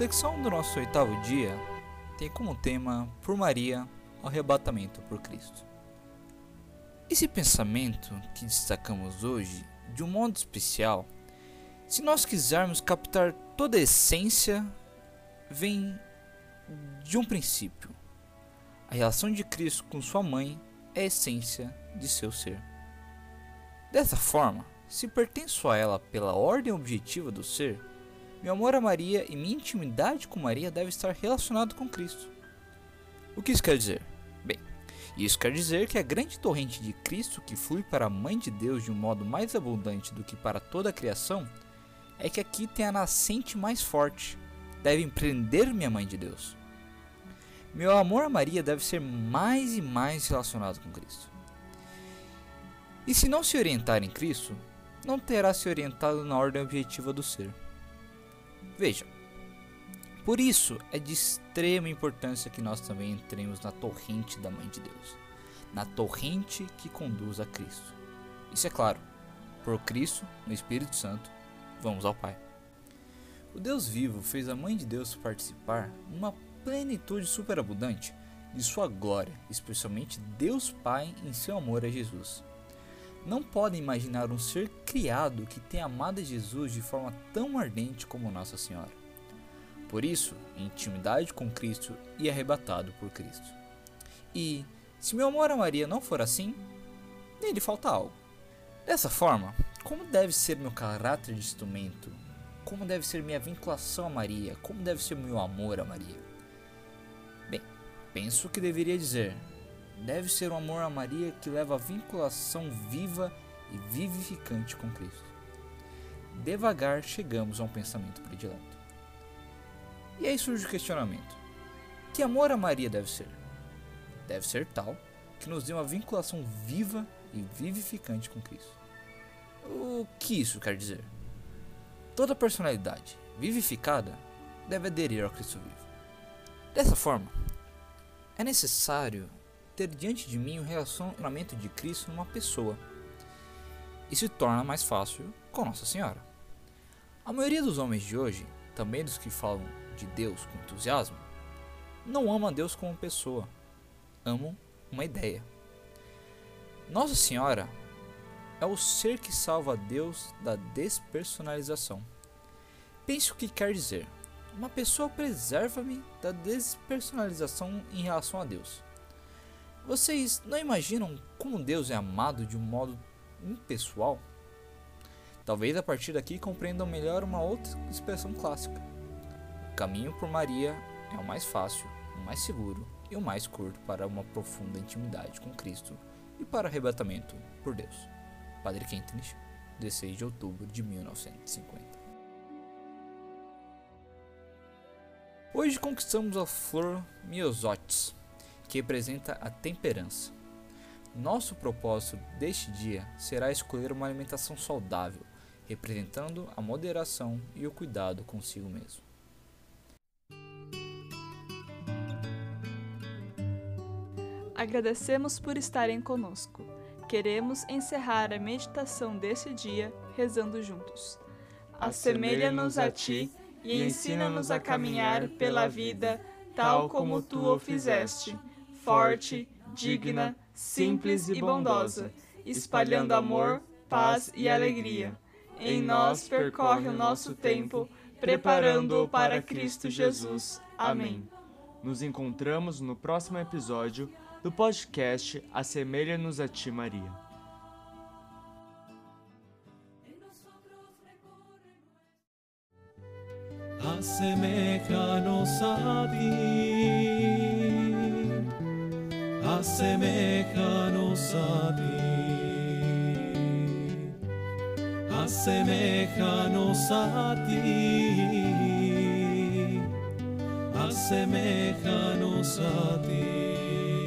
Reflexão do nosso oitavo dia tem como tema Por Maria, o arrebatamento por Cristo. Esse pensamento que destacamos hoje, de um modo especial, se nós quisermos captar toda a essência, vem de um princípio. A relação de Cristo com sua mãe é a essência de seu ser. Dessa forma, se pertenço a ela pela ordem objetiva do ser, meu amor a Maria e minha intimidade com Maria deve estar relacionado com Cristo. O que isso quer dizer? Bem, isso quer dizer que a grande torrente de Cristo que flui para a Mãe de Deus de um modo mais abundante do que para toda a criação é que aqui tem a nascente mais forte, deve empreender minha Mãe de Deus. Meu amor a Maria deve ser mais e mais relacionado com Cristo. E se não se orientar em Cristo, não terá se orientado na ordem objetiva do ser. Veja, por isso é de extrema importância que nós também entremos na torrente da Mãe de Deus, na torrente que conduz a Cristo. Isso é claro, por Cristo, no Espírito Santo, vamos ao Pai. O Deus vivo fez a Mãe de Deus participar numa plenitude superabundante de sua glória, especialmente Deus Pai em seu amor a Jesus. Não podem imaginar um ser criado que tenha amado Jesus de forma tão ardente como Nossa Senhora. Por isso, intimidade com Cristo e arrebatado por Cristo. E, se meu amor a Maria não for assim, nele falta algo. Dessa forma, como deve ser meu caráter de instrumento? Como deve ser minha vinculação a Maria? Como deve ser meu amor a Maria? Bem, penso que deveria dizer: deve ser um amor a Maria que leva a vinculação viva e vivificante com Cristo. Devagar chegamos a um pensamento predileto. E aí surge o questionamento: que amor a Maria deve ser? Deve ser tal que nos dê uma vinculação viva e vivificante com Cristo. O que isso quer dizer? Toda personalidade vivificada deve aderir ao Cristo vivo. Dessa forma, é necessário ter diante de mim o relacionamento de Cristo numa pessoa. E se torna mais fácil com Nossa Senhora. A maioria dos homens de hoje, também dos que falam de Deus com entusiasmo, não ama Deus como pessoa, amam uma ideia. Nossa Senhora é o ser que salva Deus da despersonalização. Pense o que quer dizer. Uma pessoa preserva-me da despersonalização em relação a Deus. Vocês não imaginam como Deus é amado de um modo impessoal? Talvez a partir daqui compreendam melhor uma outra expressão clássica. O caminho por Maria é o mais fácil, o mais seguro e o mais curto para uma profunda intimidade com Cristo e para arrebatamento por Deus. Padre Kentenich, 16 de outubro de 1950. Hoje conquistamos a flor Myosotis, que representa a temperança. Nosso propósito deste dia será escolher uma alimentação saudável, representando a moderação e o cuidado consigo mesmo. Agradecemos por estarem conosco. Queremos encerrar a meditação desse dia rezando juntos. Assemelha-nos a ti e ensina-nos a caminhar pela vida tal como tu o fizeste, forte, digna, simples e bondosa, espalhando amor, paz e alegria. Em nós percorre o nosso tempo, preparando-o para Cristo Jesus. Amém. Nos encontramos no próximo episódio do podcast Assemelha-nos a Ti, Maria. Assemelha-nos a ti. aseméjanos a ti, aseméjanos a ti, aseméjanos a ti.